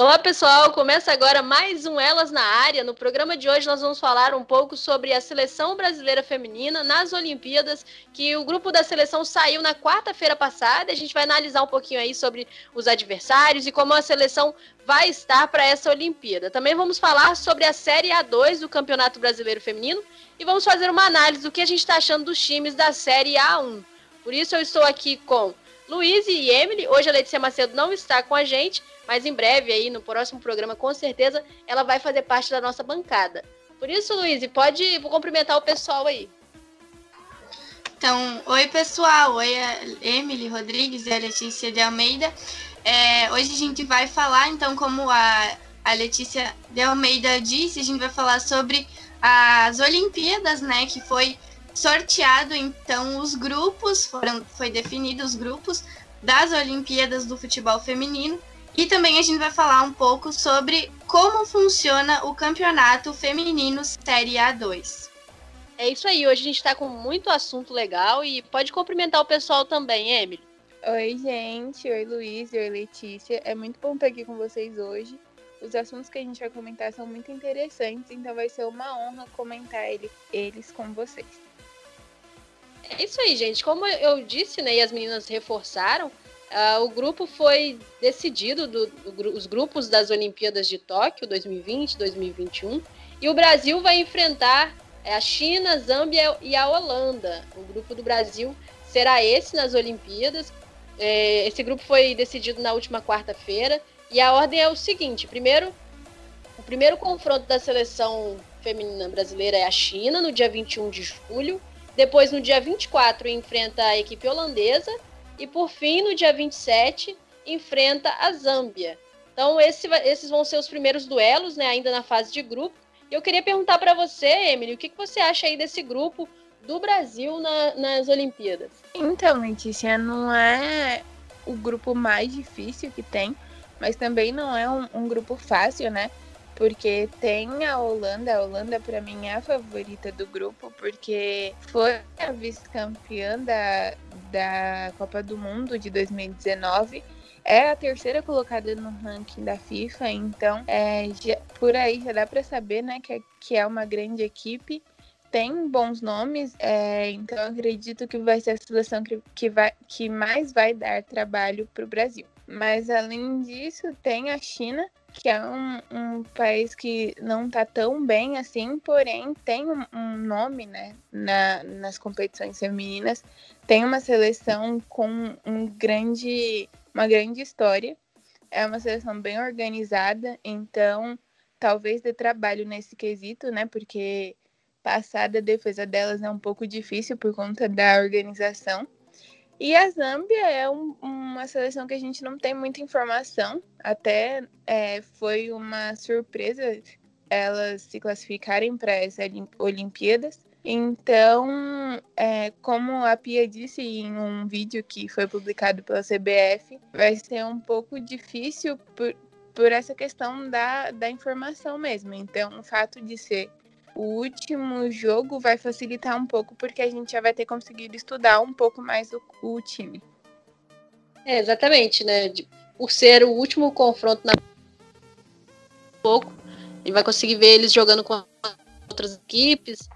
Olá pessoal, começa agora mais um Elas na Área. No programa de hoje nós vamos falar um pouco sobre a seleção brasileira feminina nas Olimpíadas, que o grupo da seleção saiu na quarta-feira passada. A gente vai analisar um pouquinho aí sobre os adversários e como a seleção vai estar para essa Olimpíada. Também vamos falar sobre a Série A2 do Campeonato Brasileiro Feminino e vamos fazer uma análise do que a gente está achando dos times da Série A1. Por isso eu estou aqui com Luiz e Emily. Hoje a Letícia Macedo não está com a gente, mas em breve aí no próximo programa com certeza ela vai fazer parte da nossa bancada. Por isso, Luiz, pode cumprimentar o pessoal aí. Então, oi pessoal, oi Emily Rodrigues e a Letícia de Almeida. É, hoje a gente vai falar, então, como a, a Letícia de Almeida disse, a gente vai falar sobre as Olimpíadas, né, que foi sorteado então os grupos, foram foi definido os grupos das Olimpíadas do futebol feminino e também a gente vai falar um pouco sobre como funciona o campeonato feminino Série A2. É isso aí, hoje a gente está com muito assunto legal e pode cumprimentar o pessoal também, Emily. Oi, gente. Oi, Luiz. Oi, Letícia. É muito bom estar aqui com vocês hoje. Os assuntos que a gente vai comentar são muito interessantes, então vai ser uma honra comentar ele, eles com vocês. É isso aí, gente. Como eu disse, né, e as meninas reforçaram, uh, o grupo foi decidido, do, do, os grupos das Olimpíadas de Tóquio 2020, 2021, e o Brasil vai enfrentar é, a China, Zâmbia e a Holanda. O grupo do Brasil será esse nas Olimpíadas. É, esse grupo foi decidido na última quarta-feira e a ordem é o seguinte: primeiro, o primeiro confronto da seleção feminina brasileira é a China, no dia 21 de julho. Depois, no dia 24, enfrenta a equipe holandesa. E por fim, no dia 27, enfrenta a Zâmbia. Então, esse, esses vão ser os primeiros duelos, né, ainda na fase de grupo. E eu queria perguntar para você, Emily, o que, que você acha aí desse grupo do Brasil na, nas Olimpíadas? Então, Letícia, não é o grupo mais difícil que tem, mas também não é um, um grupo fácil, né? Porque tem a Holanda. A Holanda, para mim, é a favorita do grupo, porque foi a vice-campeã da, da Copa do Mundo de 2019. É a terceira colocada no ranking da FIFA, então é, já, por aí já dá para saber né, que, que é uma grande equipe tem bons nomes, é, então acredito que vai ser a seleção que, que, vai, que mais vai dar trabalho para o Brasil. Mas além disso, tem a China, que é um, um país que não está tão bem assim, porém tem um, um nome né, na, nas competições femininas, tem uma seleção com um grande, uma grande história, é uma seleção bem organizada, então talvez dê trabalho nesse quesito, né? Porque passar da defesa delas é um pouco difícil por conta da organização. E a Zâmbia é um, uma seleção que a gente não tem muita informação. Até é, foi uma surpresa elas se classificarem para as Olimpíadas. Então, é, como a Pia disse em um vídeo que foi publicado pela CBF, vai ser um pouco difícil por, por essa questão da, da informação mesmo. Então, o fato de ser o último jogo vai facilitar um pouco, porque a gente já vai ter conseguido estudar um pouco mais o, o time. É, exatamente, né? De, por ser o último confronto na pouco, a gente vai conseguir ver eles jogando com outras equipes.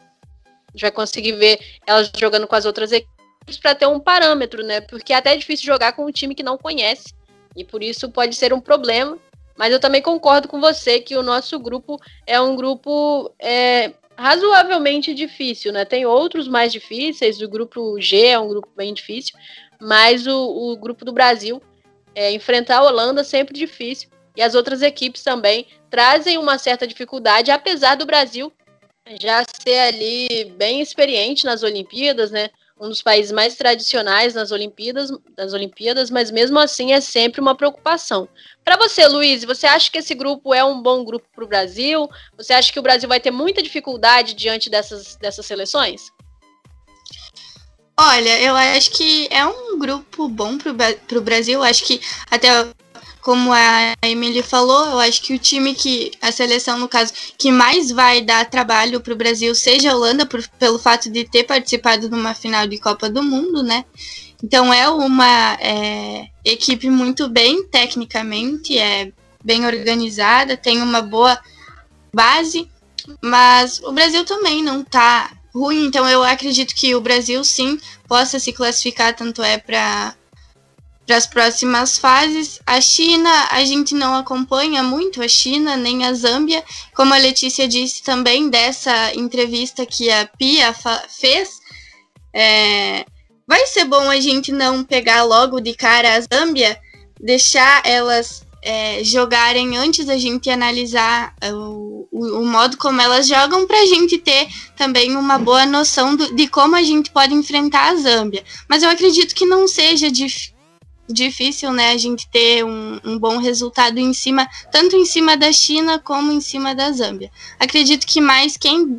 A gente vai conseguir ver elas jogando com as outras equipes para ter um parâmetro, né? Porque é até difícil jogar com um time que não conhece. E por isso pode ser um problema. Mas eu também concordo com você que o nosso grupo é um grupo é, razoavelmente difícil, né? Tem outros mais difíceis, o grupo G é um grupo bem difícil, mas o, o grupo do Brasil, é, enfrentar a Holanda sempre difícil, e as outras equipes também trazem uma certa dificuldade, apesar do Brasil já ser ali bem experiente nas Olimpíadas, né? Um dos países mais tradicionais nas Olimpíadas, nas Olimpíadas, mas mesmo assim é sempre uma preocupação. Para você, Luiz, você acha que esse grupo é um bom grupo para o Brasil? Você acha que o Brasil vai ter muita dificuldade diante dessas, dessas seleções? Olha, eu acho que é um grupo bom para o Brasil. Acho que até como a Emily falou, eu acho que o time que, a seleção, no caso, que mais vai dar trabalho para o Brasil seja a Holanda, por, pelo fato de ter participado de uma final de Copa do Mundo, né? Então é uma é, equipe muito bem tecnicamente, é bem organizada, tem uma boa base, mas o Brasil também não está ruim, então eu acredito que o Brasil sim possa se classificar, tanto é para para as próximas fases. A China, a gente não acompanha muito a China, nem a Zâmbia, como a Letícia disse também dessa entrevista que a Pia fez. É, vai ser bom a gente não pegar logo de cara a Zâmbia, deixar elas é, jogarem antes da gente analisar o, o, o, modo como elas jogam, para a gente ter também uma boa noção do, de como a gente pode enfrentar a Zâmbia. Mas eu acredito que não seja dif, difícil né, a gente ter um, um, bom resultado em cima, tanto em cima da China como em cima da Zâmbia. Acredito que mais quem,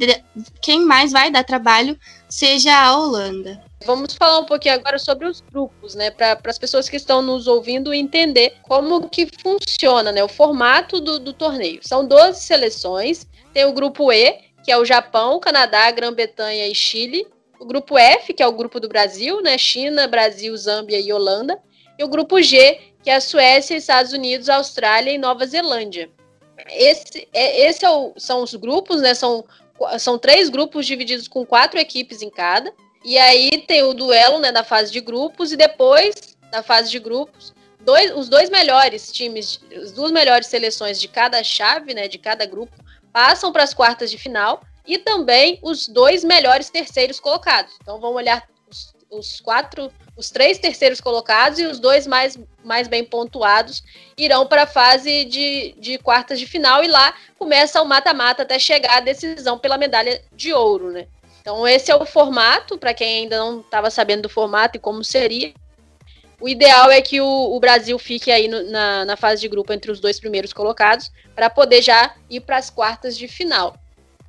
quem mais vai dar trabalho seja a Holanda. Vamos falar um pouquinho agora sobre os grupos, né? Para as pessoas que estão nos ouvindo entender como que funciona, né? O formato do, do torneio. São 12 seleções. Tem o grupo E, que é o Japão, Canadá, Grã-Bretanha e Chile. O grupo F, que é o grupo do Brasil, né? China, Brasil, Zâmbia e Holanda. E o grupo G, que é a Suécia, Estados Unidos, Austrália e Nova Zelândia. Esse, é, esse é o, são os grupos, né? São, são três grupos divididos com quatro equipes em cada. E aí tem o duelo né, na fase de grupos, e depois, na fase de grupos, dois, os dois melhores times, as duas melhores seleções de cada chave, né, de cada grupo, passam para as quartas de final, e também os dois melhores terceiros colocados. Então vamos olhar os, quatro, os três terceiros colocados e os dois mais, mais bem pontuados irão para a fase de, de quartas de final, e lá começa o mata-mata até chegar à decisão pela medalha de ouro, né? Então, esse é o formato, para quem ainda não estava sabendo do formato e como seria. O ideal é que o, o Brasil fique aí no, na, na fase de grupo entre os dois primeiros colocados, para poder já ir para as quartas de final.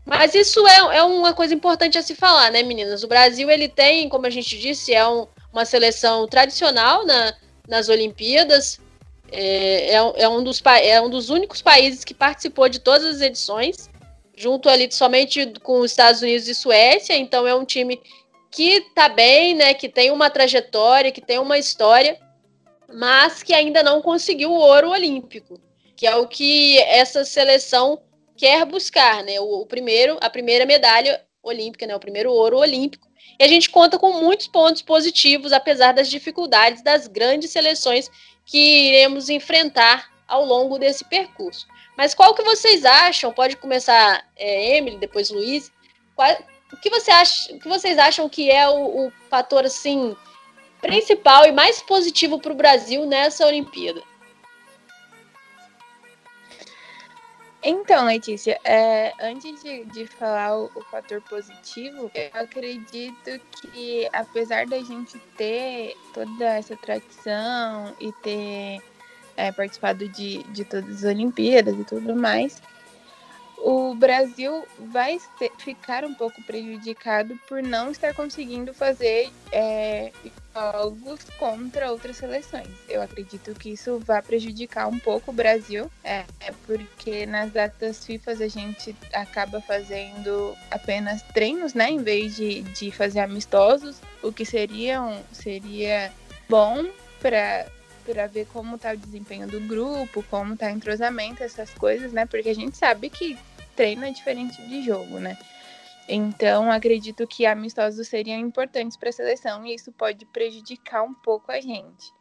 Mas isso é, é, uma coisa importante a se falar, né, meninas? O Brasil, ele tem, como a gente disse, é um, uma seleção tradicional na, nas Olimpíadas. É, é, é, um dos, é um dos únicos países que participou de todas as edições junto ali somente com os Estados Unidos e Suécia, então é um time que tá bem, né, que tem uma trajetória, que tem uma história, mas que ainda não conseguiu o ouro olímpico, que é o que essa seleção quer buscar, né? O, o primeiro, a primeira medalha olímpica, né, o primeiro ouro olímpico. E a gente conta com muitos pontos positivos, apesar das dificuldades das grandes seleções que iremos enfrentar ao longo desse percurso. Mas qual que vocês acham? Pode começar é, Emily, depois Luiz. Qual, o que, você acha, o que vocês acham que é o, o fator assim principal e mais positivo para o Brasil nessa Olimpíada? Então, Letícia, é, antes de, de falar o, o, fator positivo, eu acredito que apesar da gente ter toda essa tradição e ter é, participado de, de todas as Olimpíadas e tudo mais, o Brasil vai ter, ficar um pouco prejudicado por não estar conseguindo fazer é, jogos contra outras seleções. Eu acredito que isso vai prejudicar um pouco o Brasil, é, é porque nas datas FIFA a gente acaba fazendo apenas treinos, né, em vez de, de fazer amistosos, o que seria, um, seria bom para para ver como tá o desempenho do grupo, como tá o entrosamento, essas coisas, né? Porque a gente sabe que treino é diferente de jogo, né? Então, acredito que amistosos seriam importantes para a seleção e isso pode prejudicar um pouco a gente.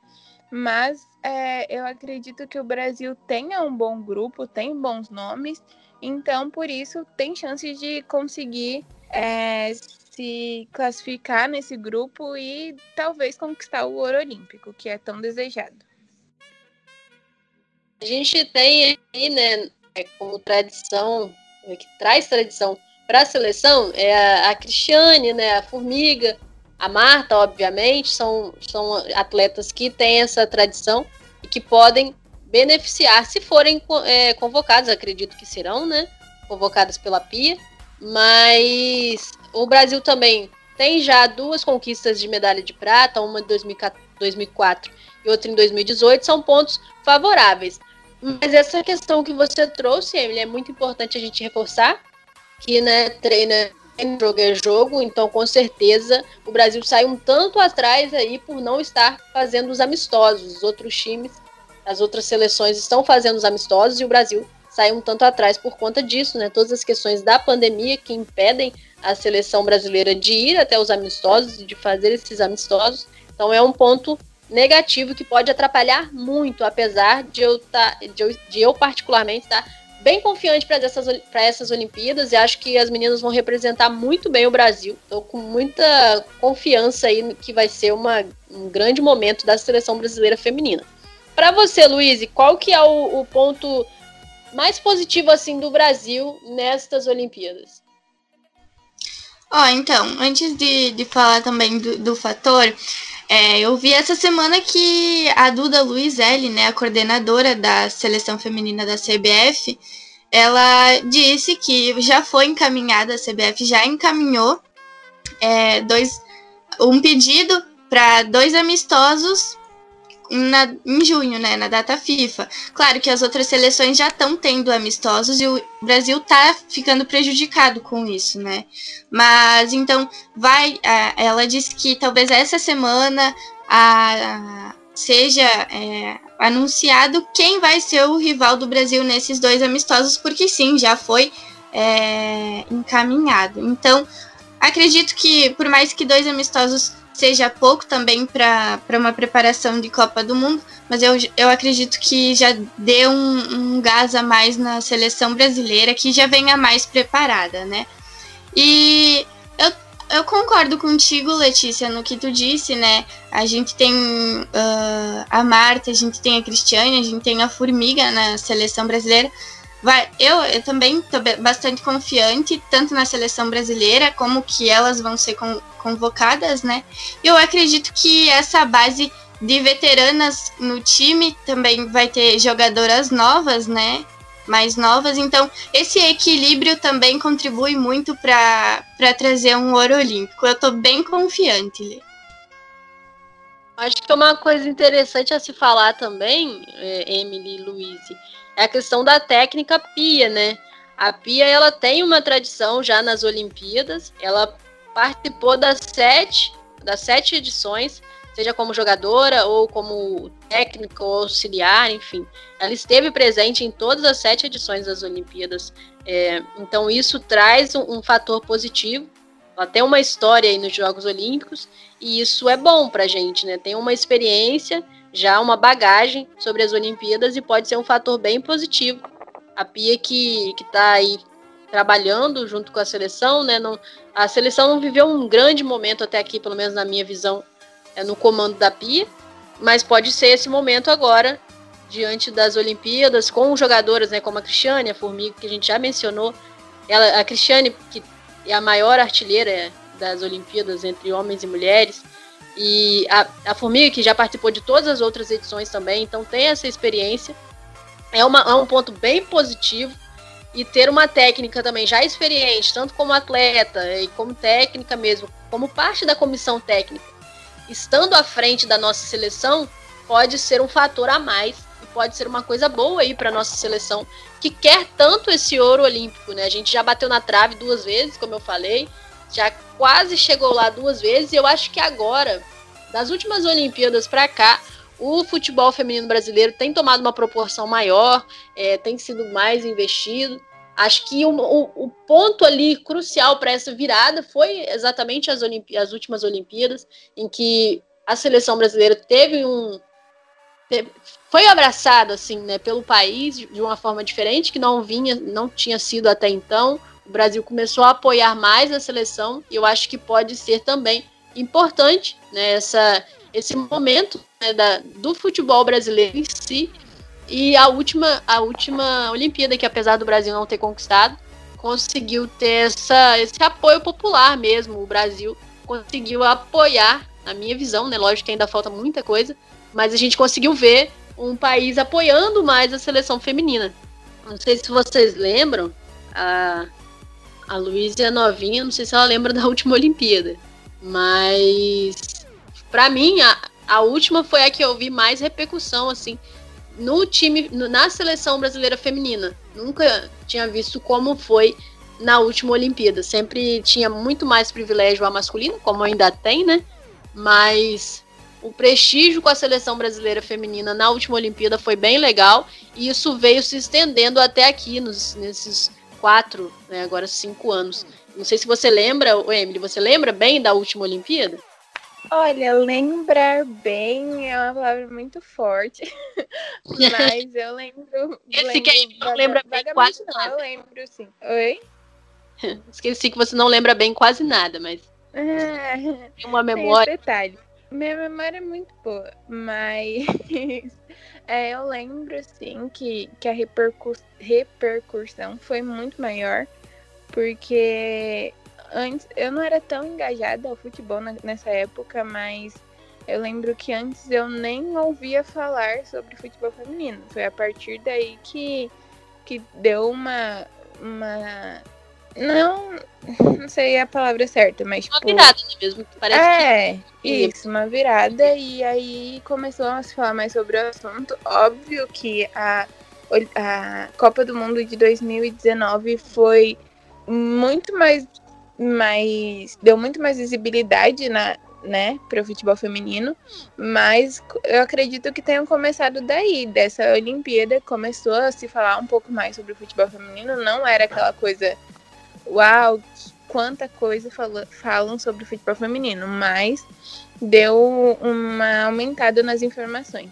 Mas é, eu acredito que o Brasil tenha um bom grupo, tem bons nomes, então por isso tem chances de conseguir é, se classificar nesse grupo e talvez conquistar o ouro olímpico, que é tão desejado. A gente tem aí, né, é, como tradição, que traz tradição para a seleção, é a, a Cristiane, né, a Formiga, a Marta, obviamente, são, são atletas que têm essa tradição e que podem beneficiar se forem é, convocados, acredito que serão, né, convocadas pela PIA, mas o Brasil também tem já duas conquistas de medalha de prata, uma em 2004 e outra em 2018, são pontos favoráveis. Mas essa questão que você trouxe, Emily, é muito importante a gente reforçar, que né, treina jogo é jogo, então com certeza o Brasil sai um tanto atrás aí por não estar fazendo os amistosos. Os outros times, as outras seleções estão fazendo os amistosos e o Brasil sai um tanto atrás por conta disso, né? Todas as questões da pandemia que impedem a seleção brasileira de ir até os amistosos e de fazer esses amistosos. Então é um ponto negativo que pode atrapalhar muito, apesar de eu, tá, de eu, de eu particularmente estar tá bem confiante para essas, essas Olimpíadas e acho que as meninas vão representar muito bem o Brasil. Estou com muita confiança aí que vai ser uma, um grande momento da seleção brasileira feminina. Para você, Luiz, qual que é o, o, ponto mais positivo assim do Brasil nestas Olimpíadas? Ó, oh, então, antes de, de falar também do, do fator, é, eu vi essa semana que a Duda Luizelli, né, a coordenadora da seleção feminina da CBF, ela disse que já foi encaminhada, a CBF já encaminhou é, dois, um pedido para dois amistosos na, em junho, né, na data FIFA. Claro que as outras seleções já estão tendo amistosos e o Brasil tá ficando prejudicado com isso, né? Mas então vai, ela disse que talvez essa semana a, seja é, anunciado quem vai ser o rival do Brasil nesses dois amistosos, porque sim, já foi é, encaminhado. Então, acredito que por mais que dois amistosos seja pouco também para uma preparação de Copa do Mundo, mas eu, eu acredito que já dê um, um gás a mais na seleção brasileira, que já venha mais preparada, né? E eu, eu concordo contigo, Letícia, no que tu disse, né? A gente tem uh, a Marta, a gente tem a Cristiane, a gente tem a Formiga na seleção brasileira, Vai, eu, eu também estou bastante confiante, tanto na seleção brasileira, como que elas vão ser con convocadas, né? Eu acredito que essa base de veteranas no time também vai ter jogadoras novas, né? Mais novas, então esse equilíbrio também contribui muito para trazer um ouro olímpico. Eu estou bem confiante, Lê. Acho que uma coisa interessante a se falar também, é, Emily e Luiz, é a questão da técnica Pia, né? A Pia ela tem uma tradição já nas Olimpíadas. Ela participou das sete, das sete edições, seja como jogadora ou como técnica ou auxiliar, enfim. Ela esteve presente em todas as sete edições das Olimpíadas. É, então isso traz um, um fator positivo. Ela tem uma história aí nos Jogos Olímpicos e isso é bom para a gente, né? Tem uma experiência já uma bagagem sobre as Olimpíadas e pode ser um fator bem positivo. A Pia que está aí trabalhando junto com a seleção, né? Não, a seleção não viveu um grande momento até aqui, pelo menos na minha visão, é no comando da Pia, mas pode ser esse momento agora, diante das Olimpíadas, com jogadoras, né, como a Cristiane, a Formiga, que a gente já mencionou. Ela, a Cristiane, que é a maior artilheira das Olimpíadas entre homens e mulheres, e a, a Formiga, que já participou de todas as outras edições também, então tem essa experiência. É, uma, é um ponto bem positivo. E ter uma técnica também já experiente, tanto como atleta e como técnica mesmo, como parte da comissão técnica, estando à frente da nossa seleção, pode ser um fator a mais e pode ser uma coisa boa aí para nossa seleção que quer tanto esse ouro olímpico, né? A gente já bateu na trave duas vezes, como eu falei, já quase chegou lá duas vezes. E eu acho que agora, das últimas Olimpíadas para cá, o futebol feminino brasileiro tem tomado uma proporção maior, é, tem sido mais investido. Acho que o, o, o ponto ali crucial para essa virada foi exatamente as, as últimas Olimpíadas, em que a seleção brasileira teve um. Foi abraçada assim, né, pelo país de uma forma diferente que não vinha, não tinha sido até então o Brasil começou a apoiar mais a seleção e eu acho que pode ser também importante né, esse momento né, da, do futebol brasileiro em si. E a última, a última Olimpíada que apesar do Brasil não ter conquistado conseguiu ter essa, esse apoio popular mesmo. O Brasil conseguiu apoiar na minha visão né lógico que ainda falta muita coisa mas a gente conseguiu ver um país apoiando mais a seleção feminina. Não sei se vocês lembram a, a Luísa é novinha, não sei se ela lembra da última Olimpíada. Mas para mim, a, a última foi a que eu vi mais repercussão, assim, no time, no, na seleção brasileira feminina. Nunca tinha visto como foi na última Olimpíada. Sempre tinha muito mais privilégio a masculino, como ainda tem, né? Mas o prestígio com a seleção brasileira feminina na última Olimpíada foi bem legal e isso veio se estendendo até aqui, nos, nesses quatro, né, agora cinco anos. Não sei se você lembra, Emily, você lembra bem da última Olimpíada? Olha, lembrar bem é uma palavra muito forte, mas eu lembro. Esse que aí não lembra bem quase não, nada. Eu lembro, sim. Oi? Esqueci que você não lembra bem quase nada, mas É, tem uma tem memória. detalhe. Minha memória é muito boa, mas é, eu lembro, sim, que, que a repercu repercussão foi muito maior, porque antes eu não era tão engajada ao futebol nessa época, mas eu lembro que antes eu nem ouvia falar sobre futebol feminino. Foi a partir daí que, que deu uma, uma. Não, não sei a palavra certa, mas Uma tipo. virada né, mesmo, que parece que É, isso, uma virada. E aí começou a se falar mais sobre o assunto. Óbvio que a, a Copa do Mundo de 2019 foi muito mais. mais deu muito mais visibilidade na, né, para o futebol feminino, mas eu acredito que tenham começado daí, dessa Olimpíada, começou a se falar um pouco mais sobre o futebol feminino, não era aquela coisa, uau, quanta coisa fala- falam sobre o futebol feminino, mas deu uma aumentada nas informações.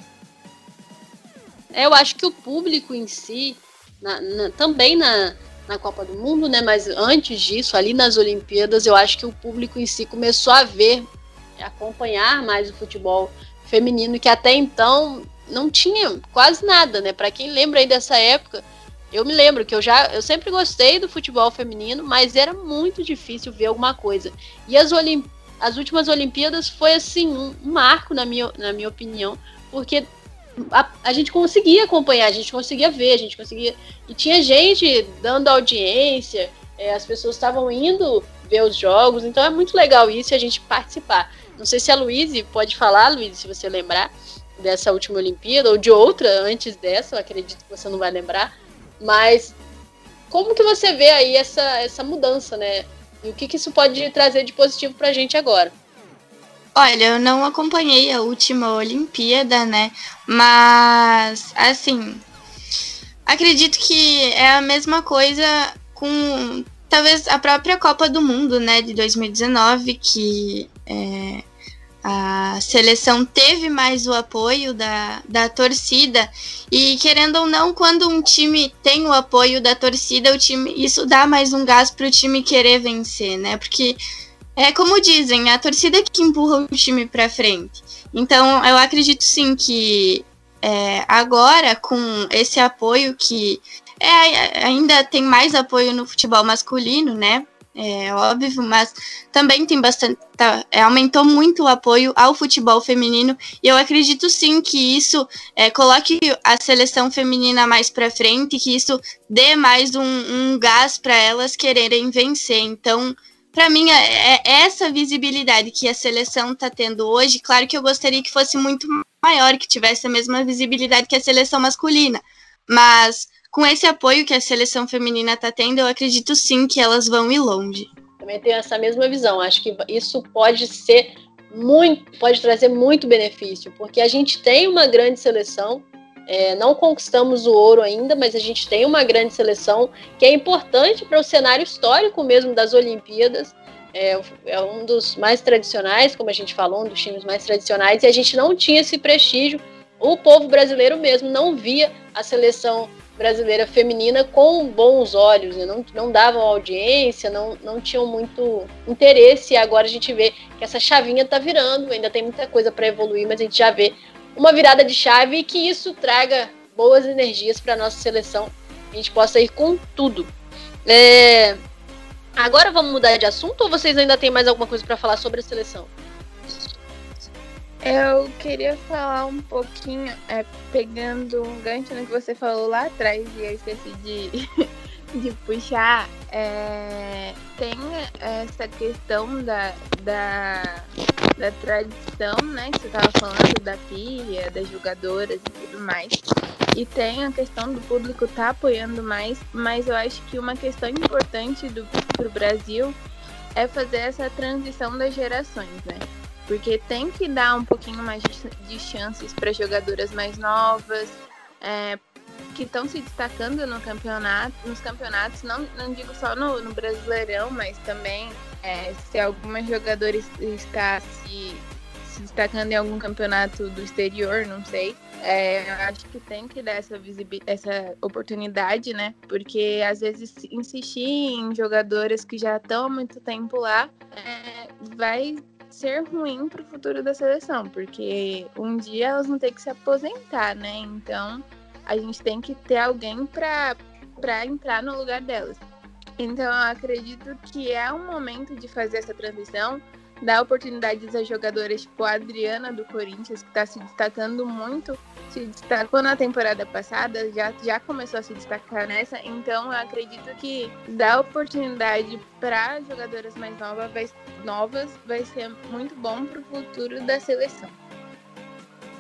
Eu acho que o público em si, na- na- também na, na Copa do Mundo, né? Mas antes disso, ali nas Olimpíadas, eu acho que o público em si começou a ver, acompanhar mais o futebol feminino, que até então não tinha quase nada, né? Para quem lembra aí dessa época, eu me lembro que eu já, eu sempre gostei do futebol feminino, mas era muito difícil ver alguma coisa. E as, Olim, as últimas Olimpíadas foi assim um, marco na minha, na minha opinião, porque a, a gente conseguia acompanhar, a gente conseguia ver, a gente conseguia. E tinha gente dando audiência, é, as pessoas estavam indo ver os jogos, então é muito legal isso a gente participar. Não sei se a Luíse pode falar, Luíse, se você lembrar dessa última Olimpíada ou de outra antes dessa, eu acredito que você não vai lembrar, mas como que você vê aí essa, essa mudança, né? E o que, que isso pode trazer de positivo pra gente agora? Olha, eu não acompanhei a última Olimpíada, né? Mas, assim, acredito que é a mesma coisa com talvez a própria Copa do Mundo, né, de 2019, que é, a seleção teve mais o apoio da, da torcida. E querendo ou não, quando um time tem o apoio da torcida, o time isso dá mais um gás para o time querer vencer, né? Porque é como dizem, é a torcida que empurra o time para frente. Então, eu acredito sim que é, agora, com esse apoio que é, ainda tem mais apoio no futebol masculino, né? É óbvio, mas também tem bastante. Tá, é, aumentou muito o apoio ao futebol feminino. E eu acredito sim que isso é, coloque a seleção feminina mais para frente, que isso dê mais um, um gás para elas quererem vencer. Então, para mim, é, é essa visibilidade que a seleção está tendo hoje. Claro que eu gostaria que fosse muito maior, que tivesse a mesma visibilidade que a seleção masculina. Mas com esse apoio que a seleção feminina está tendo, eu acredito sim que elas vão ir longe. Também tenho essa mesma visão. Acho que isso pode ser muito, pode trazer muito benefício, porque a gente tem uma grande seleção. É, não conquistamos o ouro ainda, mas a gente tem uma grande seleção que é importante para o cenário histórico mesmo das Olimpíadas. É, é, um dos mais tradicionais, como a gente falou, um dos times mais tradicionais, e a gente não tinha esse prestígio. O povo brasileiro mesmo não via a seleção brasileira feminina com bons olhos, né? não, não davam audiência, não, não tinham muito interesse, e agora a gente vê que essa chavinha está virando, ainda tem muita coisa para evoluir, mas a gente já vê uma virada de chave e que isso traga boas energias para nossa seleção, a gente possa ir com tudo. É... Agora vamos mudar de assunto ou vocês ainda têm mais alguma coisa para falar sobre a seleção? Eu queria falar um pouquinho, é, pegando um gancho no que você falou lá atrás e eu esqueci de, de puxar. É, tem essa questão da, da, da tradição, né? Que você estava falando, da pilha, das jogadoras e tudo mais. e tem a questão do público tá apoiando mais, mas eu acho que uma questão importante do pro Brasil é fazer essa transição das gerações, né? Porque tem que dar um pouquinho mais de chances para jogadoras mais novas, é, que estão se destacando no campeonato, nos campeonatos, não, não digo só no, no Brasileirão, mas também é, se algumas jogadoras está se, se, destacando em algum campeonato do exterior, não sei. É, eu acho que tem que dar essa, essa oportunidade, né? Porque às vezes insistir em jogadoras que já estão há muito tempo lá é, vai ser ruim para o futuro da seleção, porque um dia elas vão ter que se aposentar, né? Então a gente tem que ter alguém para entrar no lugar delas. Então eu acredito que é um momento de fazer essa transição, dar oportunidades a jogadoras tipo a Adriana do Corinthians, que está se destacando muito, se destacou na temporada passada, já, já começou a se destacar nessa, então eu acredito que dar oportunidade para jogadoras mais novas vai, novas vai ser muito bom para o futuro da seleção.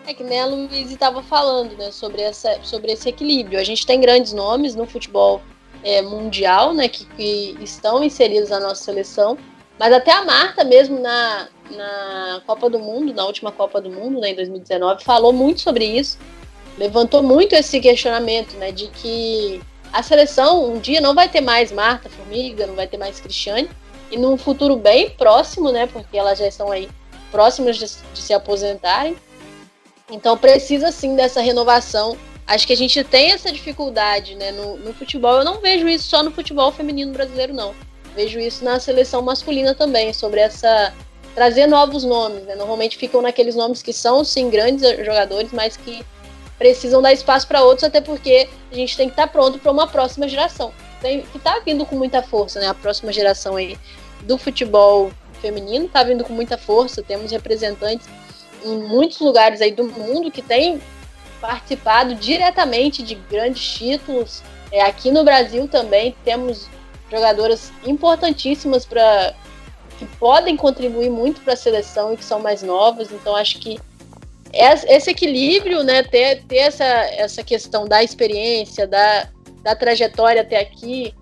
É que nem a Luiz estava falando, né, sobre, essa, sobre esse equilíbrio. A gente tem grandes nomes no futebol é, mundial, né, que, que, estão inseridos na nossa seleção, mas até a Marta mesmo na, na Copa do Mundo, na última Copa do Mundo, né, em 2019, falou muito sobre isso, levantou muito esse questionamento, né, de que a seleção um dia não vai ter mais Marta Formiga, não vai ter mais Cristiane, e num futuro bem próximo, né, porque elas já estão aí próximas de, de se aposentarem, então precisa sim dessa renovação. Acho que a gente tem essa dificuldade né, no, no futebol. Eu não vejo isso só no futebol feminino brasileiro, não. Vejo isso na seleção masculina também, sobre essa. trazer novos nomes. Né? Normalmente ficam naqueles nomes que são, sim, grandes jogadores, mas que precisam dar espaço para outros, até porque a gente tem que estar tá pronto para uma próxima geração. Tem, que está vindo com muita força, né? A próxima geração aí do futebol feminino está vindo com muita força. Temos representantes em muitos lugares aí do mundo que tem participado diretamente de grandes títulos. É, aqui no Brasil também temos jogadoras importantíssimas para que podem contribuir muito para a seleção e que são mais novas. Então acho que esse equilíbrio, né, ter, ter essa, essa questão da experiência, da, da trajetória até aqui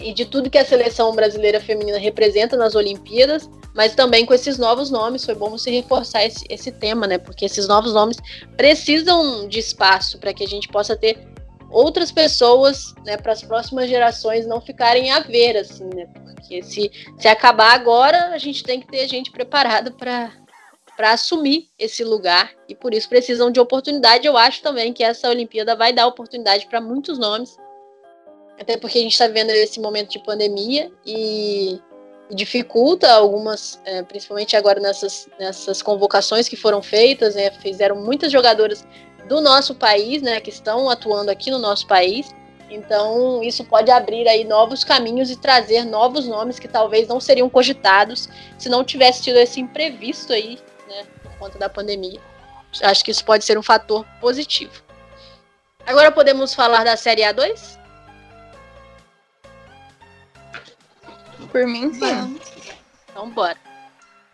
e de tudo que a seleção brasileira feminina representa nas Olimpíadas, mas também com esses novos nomes, foi bom você reforçar esse, esse tema, né? Porque esses novos nomes precisam de espaço para que a gente possa ter outras pessoas, né, para as próximas gerações não ficarem a ver, assim, né? Porque se, se acabar agora, a gente tem que ter gente preparada para para assumir esse lugar e por isso precisam de oportunidade. Eu acho também que essa Olimpíada vai dar oportunidade para muitos nomes, até porque a gente está vendo esse momento de pandemia e dificulta algumas, é, principalmente agora nessas, nessas convocações que foram feitas, né, fizeram muitas jogadoras do nosso país, né, que estão atuando aqui no nosso país. Então, isso pode abrir aí novos caminhos e trazer novos nomes que talvez não seriam cogitados se não tivesse tido esse imprevisto aí, né, por conta da pandemia. Acho que isso pode ser um fator positivo. Agora podemos falar da Série A2? Por mim, sim. Então, bora.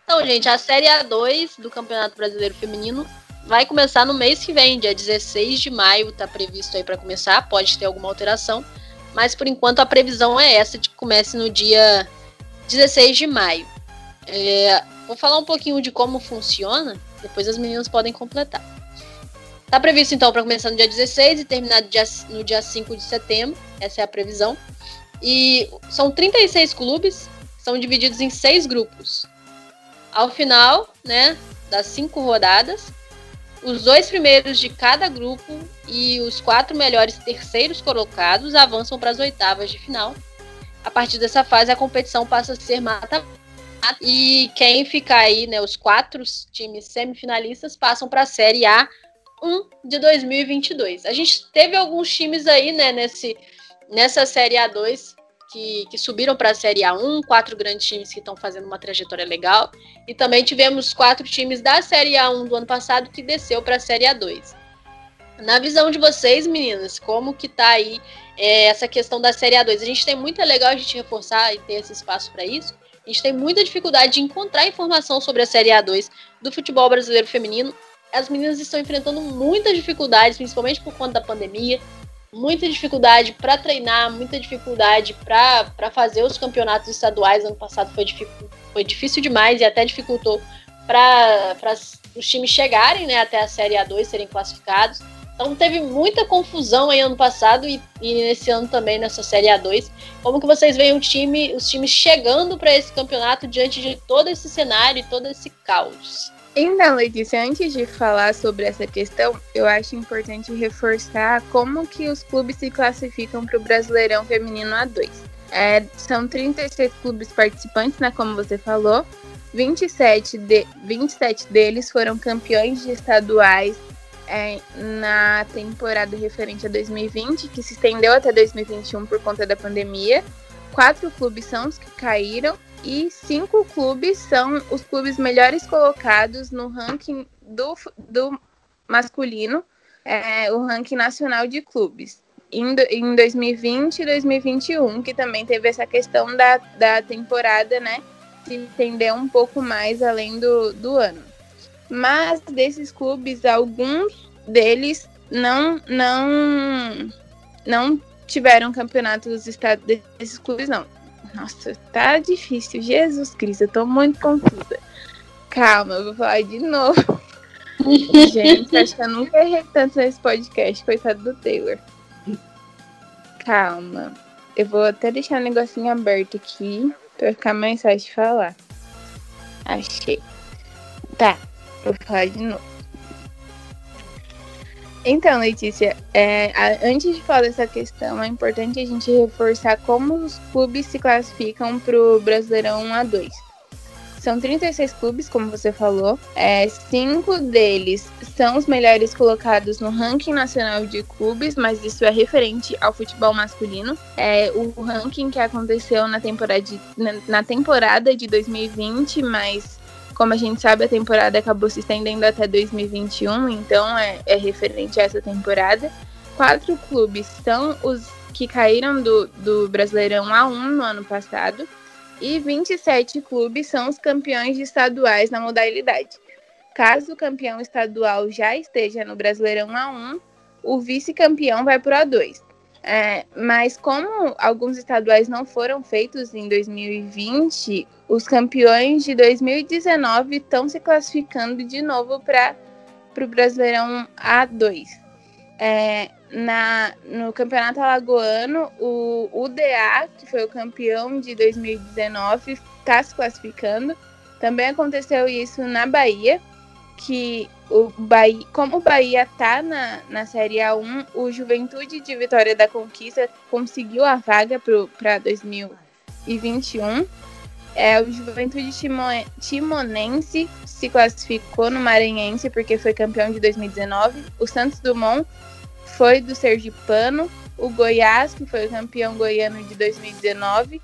Então, gente, a Série A2 do Campeonato Brasileiro Feminino vai começar no mês que vem, dia 16 de maio, tá previsto aí para começar, pode ter alguma alteração, mas por enquanto a previsão é essa de que comece no dia 16 de maio. É, vou falar um pouquinho de como funciona, depois as meninas podem completar. Tá previsto então para começar no dia 16 e terminar no dia, no dia 5 de setembro, essa é a previsão. E são 36 clubes, são divididos em seis grupos. Ao final, né, das cinco rodadas, os dois primeiros de cada grupo e os quatro melhores terceiros colocados avançam para as oitavas de final. A partir dessa fase, a competição passa a ser mata e quem ficar aí, né, os quatro times semifinalistas passam para a Série A 1 de 2022. A gente teve alguns times aí, né, nesse nessa Série A2 que, que subiram para a Série A1, quatro grandes times que estão fazendo uma trajetória legal, e também tivemos quatro times da Série A1 do ano passado que desceu para a Série A2. Na visão de vocês, meninas, como que tá aí é, essa questão da Série A2? A gente tem muito é legal a gente reforçar e ter esse espaço para isso. A gente tem muita dificuldade de encontrar informação sobre a Série A2 do futebol brasileiro feminino. as meninas estão enfrentando muitas dificuldades, principalmente por conta da pandemia, muita dificuldade para treinar, muita dificuldade para fazer os campeonatos estaduais. Ano passado foi, foi difícil demais e até dificultou para os times chegarem né, até a Série A2, serem classificados. Então teve muita confusão aí ano passado e, e nesse ano também nessa Série A2. Como que vocês veem o time, os times chegando para esse campeonato diante de todo esse cenário e todo esse caos? Então, Letícia, antes de falar sobre essa questão, eu acho importante reforçar como que os clubes se classificam para o Brasileirão Feminino A2. É, são 36 clubes participantes, né, como você falou. 27, de, 27 deles foram campeões de estaduais é, na temporada referente a 2020, que se estendeu até 2021 por conta da pandemia. Quatro clubes são os que caíram e cinco clubes são os clubes melhores colocados no ranking do, do masculino, é, o ranking nacional de clubes. Em, em 2020 e 2021, que também teve essa questão da, da temporada, né? Se estender um pouco mais além do, do ano. Mas desses clubes, alguns deles não não não tiveram campeonato dos estados desses clubes não. Nossa, tá difícil. Jesus Cristo, eu tô muito confusa. Calma, eu vou falar de novo. Gente, acho que eu nunca errei tanto nesse podcast, coitado do Taylor. Calma. Eu vou até deixar o um negocinho aberto aqui pra ficar mais fácil de falar. Achei. Tá, vou falar de novo. Então, Letícia, é, a, antes de falar dessa questão, é importante a gente reforçar como os clubes se classificam para o Brasileirão 1 a 2. São 36 clubes, como você falou. É, cinco deles são os melhores colocados no ranking nacional de clubes, mas isso é referente ao futebol masculino. É o ranking que aconteceu na temporada de, na, na temporada de 2020, mas como a gente sabe, a temporada acabou se estendendo até 2021, então é, é referente a essa temporada. Quatro clubes são os que caíram do, do Brasileirão A1 no ano passado e 27 clubes são os campeões estaduais na modalidade. Caso o campeão estadual já esteja no Brasileirão A1, o vice-campeão vai para o A2. É, mas como alguns estaduais não foram feitos em 2020, os campeões de 2019 estão se classificando de novo para o Brasileirão A2. É, na, no Campeonato Alagoano, o UDA, que foi o campeão de 2019, está se classificando. Também aconteceu isso na Bahia, que o Bahia, como o Bahia tá na, na Série A1, o Juventude de Vitória da Conquista conseguiu a vaga para 2021. É, o Juventude Timonense se classificou no Maranhense porque foi campeão de 2019. O Santos Dumont foi do Sergipano. O Goiás, que foi o campeão goiano de 2019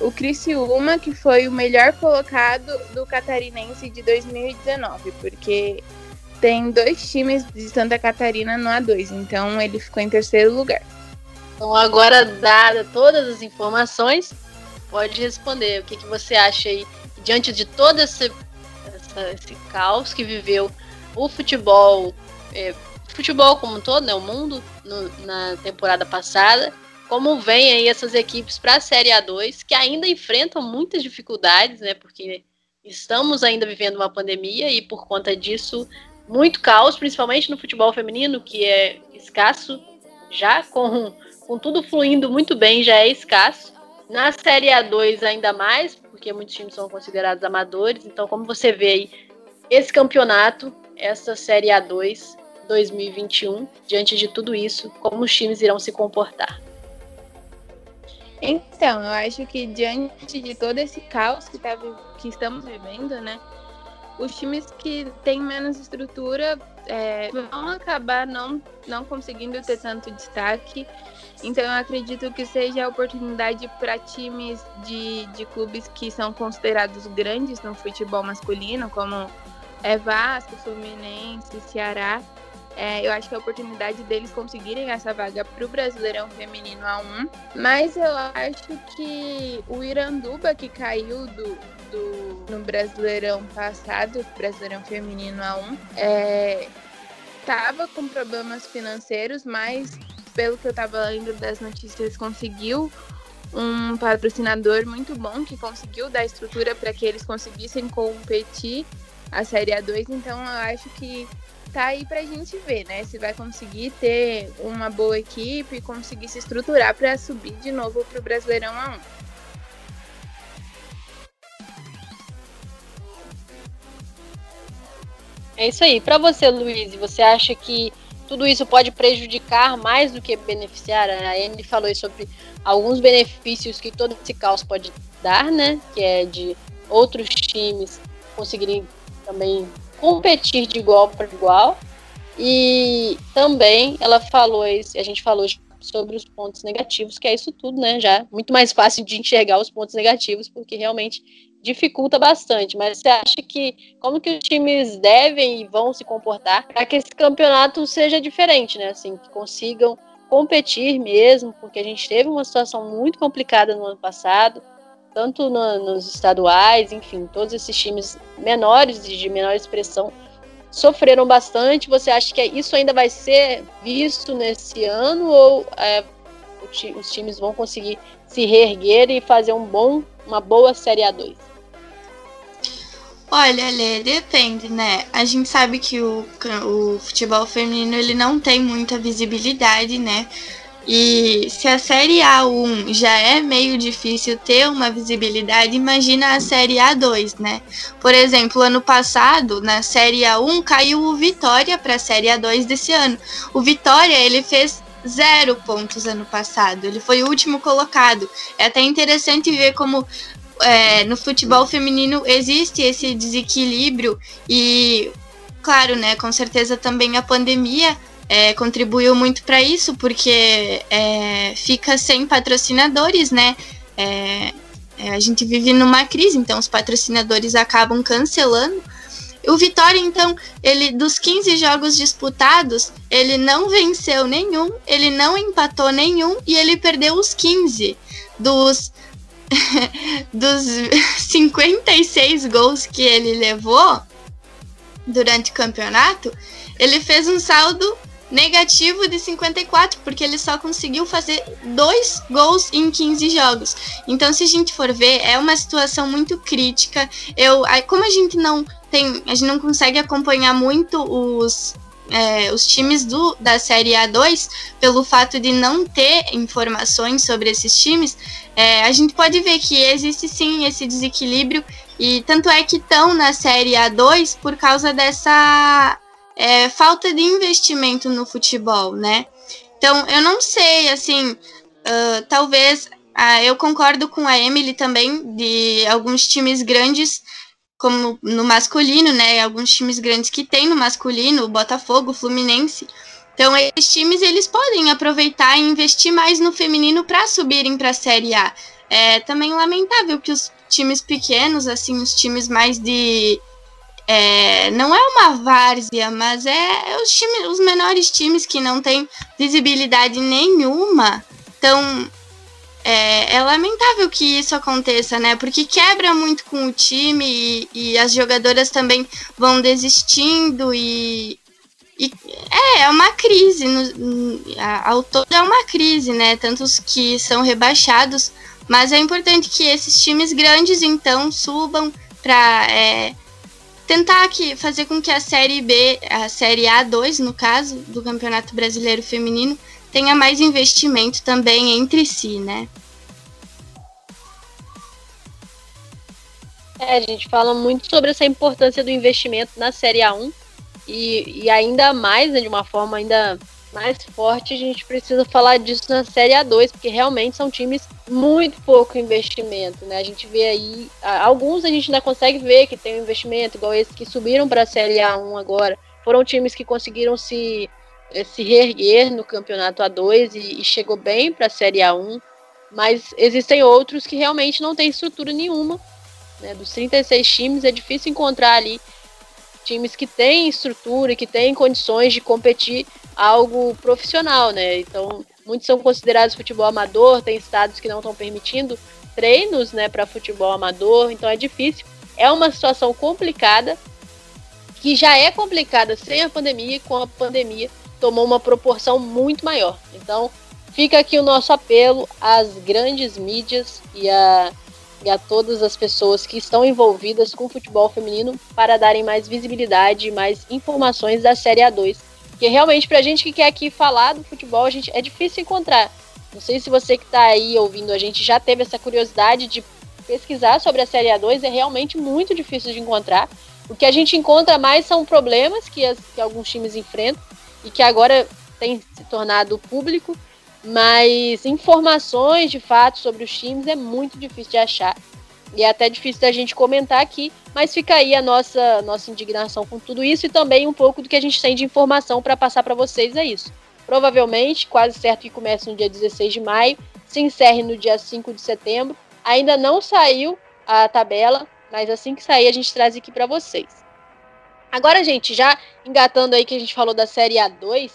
o Criciúma, que foi o melhor colocado do Catarinense de 2019, porque tem dois times de Santa Catarina no A2, então ele ficou em terceiro lugar. Então, agora, dada todas as informações, pode responder o que, que você acha aí, diante de todo esse, essa, esse caos que viveu o futebol, é, futebol como um todo, né, o mundo, no, na temporada passada, como vem aí essas equipes para a Série A2, que ainda enfrentam muitas dificuldades, né? Porque estamos ainda vivendo uma pandemia e por conta disso, muito caos, principalmente no futebol feminino, que é escasso, já com, com tudo fluindo muito bem, já é escasso. Na Série A2 ainda mais, porque muitos times são considerados amadores. Então, como você vê aí, esse campeonato, essa Série A2 2021, diante de tudo isso, como os times irão se comportar? Então, eu acho que diante de todo esse caos que, tá, que estamos vivendo, né? Os times que têm menos estrutura é, vão acabar não, não conseguindo ter tanto destaque. Então, eu acredito que seja a oportunidade para times de, de clubes que são considerados grandes no futebol masculino, como é Vasco, Fluminense, Ceará, É, eu acho que é a oportunidade deles conseguirem essa vaga para o Brasileirão Feminino A1. Mas eu acho que o Iranduba, que caiu do, do, no Brasileirão passado, Brasileirão Feminino A1, é, tava com problemas financeiros, mas pelo que eu tava lendo das notícias, conseguiu um patrocinador muito bom que conseguiu dar estrutura para que eles conseguissem competir a Série A2. Então eu acho que tá aí pra gente ver, né? Se vai conseguir ter uma boa equipe e conseguir se estruturar para subir de novo pro Brasileirão A1. É isso aí. Para você, Luiz, você acha que tudo isso pode prejudicar mais do que beneficiar? A Anne falou sobre alguns benefícios que todo esse caos pode dar, né? Que é de outros times conseguirem também competir de igual para igual. E também ela falou, a gente falou sobre os pontos negativos, que é isso tudo, né? Já muito mais fácil de enxergar os pontos negativos, porque realmente dificulta bastante, mas você acha que como que os times devem e vão se comportar para que esse campeonato seja diferente, né? Assim, que consigam competir mesmo, porque a gente teve uma situação muito complicada no ano passado, tanto no, nos estaduais, enfim, todos esses times menores e de menor expressão sofreram bastante. Você acha que isso ainda vai ser visto nesse ano ou é, os times vão conseguir se reerguer e fazer um bom, uma boa Série A2? Olha, Lê, depende, né? A gente sabe que o, o futebol feminino ele não tem muita visibilidade, né? E se a Série A1 já é meio difícil ter uma visibilidade, imagina a Série A2, né? Por exemplo, ano passado, na Série A1, caiu o Vitória para a Série A2 desse ano. O Vitória, ele fez zero pontos ano passado, ele foi o último colocado. É até interessante ver como é, no futebol feminino existe esse desequilíbrio e, claro, né, com certeza também a pandemia é, contribuiu muito para isso, porque é, fica sem patrocinadores, né? É, é, a gente vive numa crise, então os patrocinadores acabam cancelando. O Vitória, então, ele dos 15 jogos disputados, ele não venceu nenhum, ele não empatou nenhum e ele perdeu os 15 dos dos 56 gols que ele levou durante o campeonato, ele fez um saldo negativo de 54, porque ele só conseguiu fazer dois gols em 15 jogos. Então, se a gente for ver, é uma situação muito crítica. Eu, como a gente não tem, a gente não consegue acompanhar muito os é, os times do, da Série A2, pelo fato de não ter informações sobre esses times, é, a gente pode ver que existe sim esse desequilíbrio, e tanto é que estão na Série A2 por causa dessa é, falta de investimento no futebol, né? Então, eu não sei, assim, uh, talvez. Uh, eu concordo com a Emily também, de alguns times grandes como no masculino, né? Alguns times grandes que tem no masculino, o Botafogo, o Fluminense. Então, esses times eles podem aproveitar e investir mais no feminino para subirem para a Série A. É também lamentável que os times pequenos, assim, os times mais de é, não é uma várzea, mas é, é os, times, os menores times que não têm visibilidade nenhuma. Então, é, é, lamentável que isso aconteça, né? Porque quebra muito com o time e, e as jogadoras também vão desistindo e, e é, é uma crise. No, ao todo é uma crise, né? Tantos que são rebaixados, mas é importante que esses times grandes então subam para é, tentar aqui fazer com que a série B, a série A2 no caso do Campeonato Brasileiro Feminino tenha mais investimento também entre si, né? É, a gente fala muito sobre essa importância do investimento na Série A1 e, e ainda mais, né, de uma forma ainda mais forte, a gente precisa falar disso na Série A2, porque realmente são times muito pouco investimento, né? A gente vê aí, alguns a gente ainda consegue ver que tem um investimento, igual esses que subiram para a Série A1 agora, foram times que conseguiram se se reerguer no campeonato A2 e, e chegou bem para a Série A1, mas existem outros que realmente não têm estrutura nenhuma. Né? Dos 36 times é difícil encontrar ali times que têm estrutura que têm condições de competir algo profissional, né? Então, muitos são considerados futebol amador, tem estados que não estão permitindo treinos, né, para futebol amador, então é difícil. É uma situação complicada, que já é complicada sem a pandemia e com a pandemia tomou uma proporção muito maior. Então, fica aqui o nosso apelo às grandes mídias e a, e a todas as pessoas que estão envolvidas com o futebol feminino para darem mais visibilidade e mais informações da Série A2. Porque realmente, para a gente que quer aqui falar do futebol, a gente, é difícil encontrar. Não sei se você que está aí ouvindo a gente já teve essa curiosidade de pesquisar sobre a Série A2, é realmente muito difícil de encontrar. O que a gente encontra mais são problemas que, as, que alguns times enfrentam e que agora tem se tornado público, mas informações de fato sobre os times é muito difícil de achar. E é até difícil da gente comentar aqui, mas fica aí a nossa, nossa indignação com tudo isso e também um pouco do que a gente tem de informação para passar para vocês é isso. Provavelmente, quase certo que comece no dia 16 de maio, se encerre no dia 5 de setembro. Ainda não saiu a tabela, mas assim que sair, a gente traz aqui para vocês. Agora, gente, já engatando aí que a gente falou da Série A2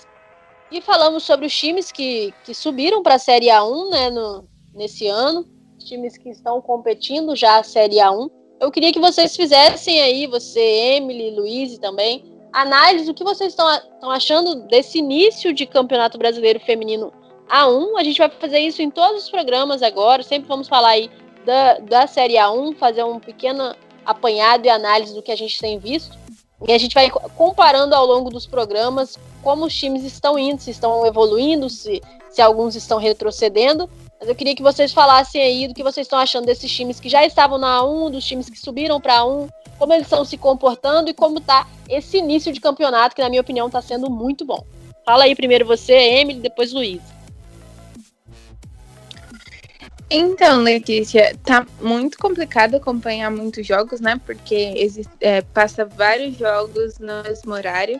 e falamos sobre os times que, que subiram para a Série A1 né, no, nesse ano, times que estão competindo já a Série A1. Eu queria que vocês fizessem aí, você, Emily, Luiz também, análise do que vocês estão, estão achando desse início de Campeonato Brasileiro Feminino A1. A gente vai fazer isso em todos os programas agora, sempre vamos falar aí da, da Série A1, fazer um pequeno apanhado e análise do que a gente tem visto. E a gente vai comparando ao longo dos programas como os times estão indo, se estão evoluindo, se, se alguns estão retrocedendo. Mas eu queria que vocês falassem aí do que vocês estão achando desses times que já estavam na A1, dos times que subiram para A1, como eles estão se comportando e como está esse início de campeonato, que na minha opinião está sendo muito bom. Fala aí primeiro você, Emily, depois Luiz. Então, Letícia, tá muito complicado acompanhar muitos jogos, né? Porque existe, é, passa vários jogos no mesmo horário.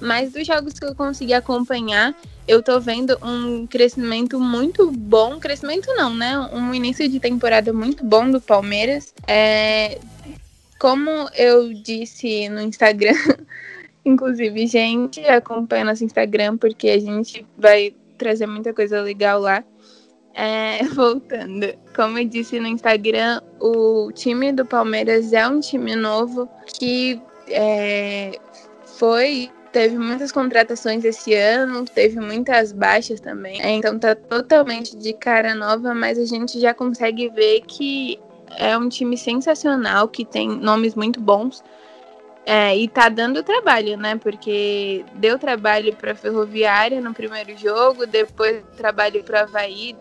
Mas dos jogos que eu consegui acompanhar, eu tô vendo um crescimento muito bom. Crescimento não, né? Um início de temporada muito bom do Palmeiras. É, como eu disse no Instagram, inclusive, gente, acompanha nosso Instagram, porque a gente vai trazer muita coisa legal lá. É, voltando, como eu disse no Instagram, o time do Palmeiras é um time novo que é, foi teve muitas contratações esse ano, teve muitas baixas também. É, então tá totalmente de cara nova, mas a gente já consegue ver que é um time sensacional, que tem nomes muito bons. É, e tá dando trabalho, né? Porque deu trabalho para Ferroviária no primeiro jogo, depois trabalho para Havaí,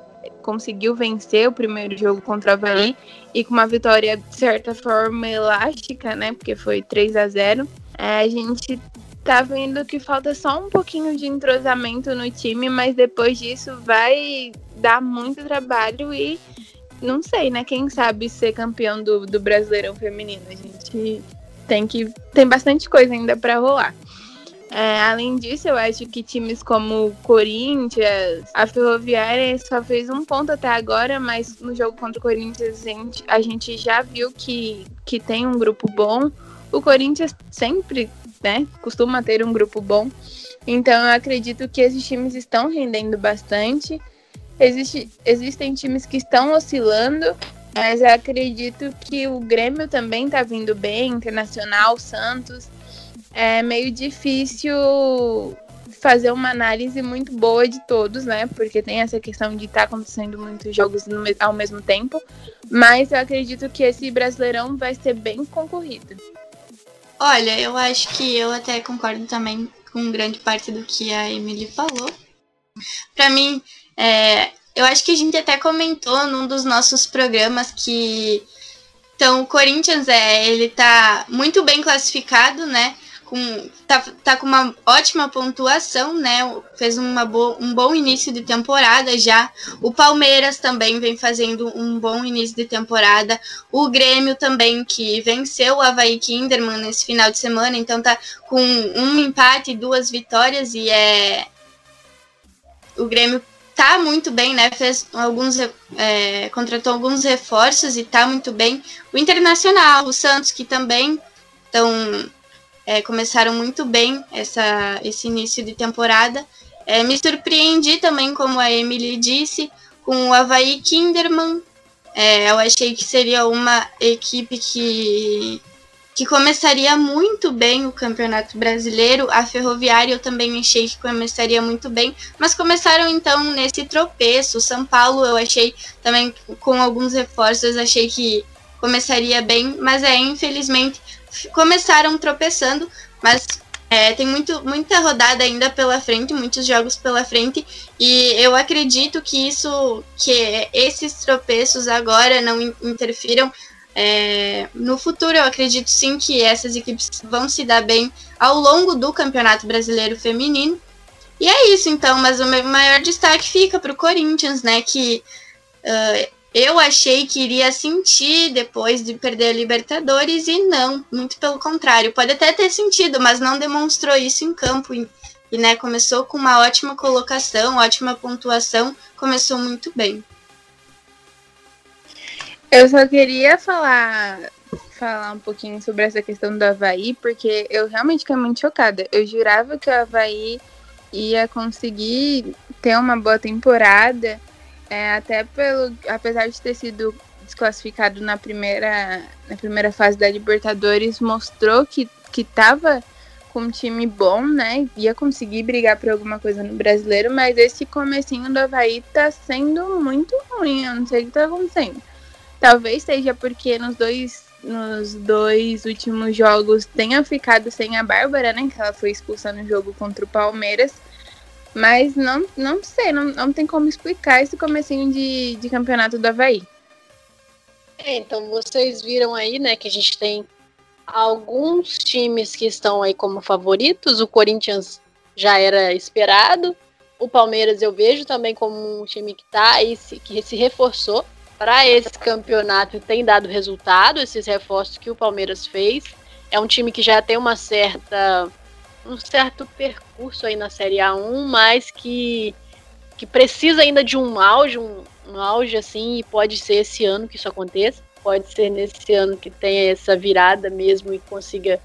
conseguiu vencer o primeiro jogo contra o Havaí e com uma vitória de certa forma elástica, né? Porque foi 3 a 0. É, a gente tá vendo que falta só um pouquinho de entrosamento no time, mas depois disso vai dar muito trabalho e não sei, né? Quem sabe ser campeão do, do Brasileirão Feminino. A gente tem que. Tem bastante coisa ainda para rolar. É, além disso, eu acho que times como o Corinthians, a Ferroviária só fez um ponto até agora, mas no jogo contra o Corinthians a gente, a gente já viu que, que tem um grupo bom. O Corinthians sempre né, costuma ter um grupo bom. Então eu acredito que esses times estão rendendo bastante. Existe, existem times que estão oscilando, mas eu acredito que o Grêmio também está vindo bem, Internacional, Santos. É meio difícil fazer uma análise muito boa de todos, né? Porque tem essa questão de estar tá acontecendo muitos jogos no, ao mesmo tempo. Mas eu acredito que esse Brasileirão vai ser bem concorrido. Olha, eu acho que eu até concordo também com grande parte do que a Emily falou. Para mim, é, eu acho que a gente até comentou num dos nossos programas que então o Corinthians é, ele tá muito bem classificado, né? Com, tá, tá com uma ótima pontuação, né? Fez uma bo um bom início de temporada já. O Palmeiras também vem fazendo um bom início de temporada. O Grêmio também, que venceu o Havaí Kinderman nesse final de semana, então tá com um empate e duas vitórias e é. O Grêmio tá muito bem, né? Fez alguns é, contratou alguns reforços e tá muito bem. O Internacional, o Santos que também estão é, começaram muito bem essa, esse início de temporada. É, me surpreendi também, como a Emily disse, com o Havaí Kinderman. É, eu achei que seria uma equipe que, que começaria muito bem o Campeonato Brasileiro. A Ferroviária eu também achei que começaria muito bem, mas começaram então nesse tropeço. O São Paulo eu achei também com alguns reforços, achei que começaria bem, mas é infelizmente começaram tropeçando, mas é, tem muito, muita rodada ainda pela frente, muitos jogos pela frente, e eu acredito que isso, que esses tropeços agora não interfiram é, no futuro. Eu acredito sim que essas equipes vão se dar bem ao longo do Campeonato Brasileiro Feminino. E é isso, então, mas o maior destaque fica para o Corinthians, né? Que uh, eu achei que iria sentir depois de perder a Libertadores e não, muito pelo contrário. Pode até ter sentido, mas não demonstrou isso em campo. E, né, começou com uma ótima colocação, ótima pontuação, começou muito bem. Eu só queria falar falar um pouquinho sobre essa questão do Havaí, porque eu realmente fiquei muito chocada. Eu jurava que o Havaí ia conseguir ter uma boa temporada é, até pelo. Apesar de ter sido desclassificado na primeira, na primeira fase da Libertadores, mostrou que, que tava com um time bom, né? Ia conseguir brigar por alguma coisa no brasileiro, mas esse comecinho do Havaí tá sendo muito ruim. Eu não sei o que tá acontecendo. Talvez seja porque nos dois, nos dois últimos jogos tenha ficado sem a Bárbara, né? Que ela foi expulsa no jogo contra o Palmeiras. Mas não, não sei, não, não tem como explicar esse comecinho de, de campeonato do Havaí. É, então vocês viram aí, né, que a gente tem alguns times que estão aí como favoritos. O Corinthians já era esperado. O Palmeiras eu vejo também como um time que tá aí, que se reforçou para esse campeonato e tem dado resultado, esses reforços que o Palmeiras fez. É um time que já tem uma certa um certo percurso aí na Série A1, mas que, que precisa ainda de um auge, um, um auge assim, e pode ser esse ano que isso aconteça. Pode ser nesse ano que tenha essa virada mesmo e consiga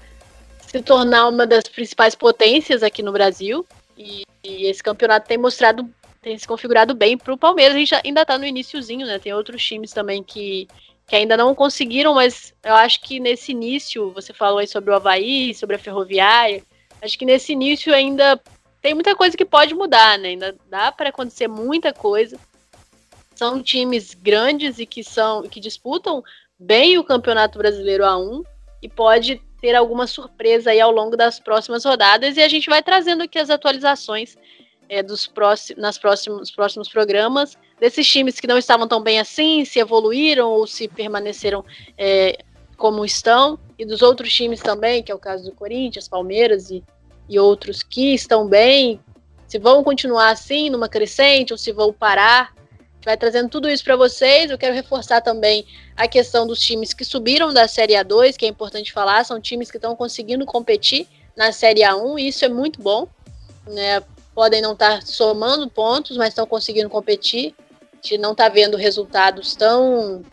se tornar uma das principais potências aqui no Brasil. E, e esse campeonato tem mostrado, tem se configurado bem para o Palmeiras. A gente ainda está no iníciozinho, né? Tem outros times também que, que ainda não conseguiram, mas eu acho que nesse início, você falou aí sobre o Havaí, sobre a Ferroviária, acho que nesse início ainda tem muita coisa que pode mudar, né? Ainda dá para acontecer muita coisa. São times grandes e que são que disputam bem o Campeonato Brasileiro A1 e pode ter alguma surpresa aí ao longo das próximas rodadas e a gente vai trazendo aqui as atualizações é, dos próximos, nas próximos, próximos programas desses times que não estavam tão bem assim, se evoluíram ou se permaneceram é, como estão, e dos outros times também, que é o caso do Corinthians, Palmeiras e, e outros que estão bem, se vão continuar assim, numa crescente, ou se vão parar. vai trazendo tudo isso para vocês. Eu quero reforçar também a questão dos times que subiram da Série A2, que é importante falar, são times que estão conseguindo competir na Série A1, e isso é muito bom. Né? Podem não estar tá somando pontos, mas estão conseguindo competir. A gente não está vendo resultados tão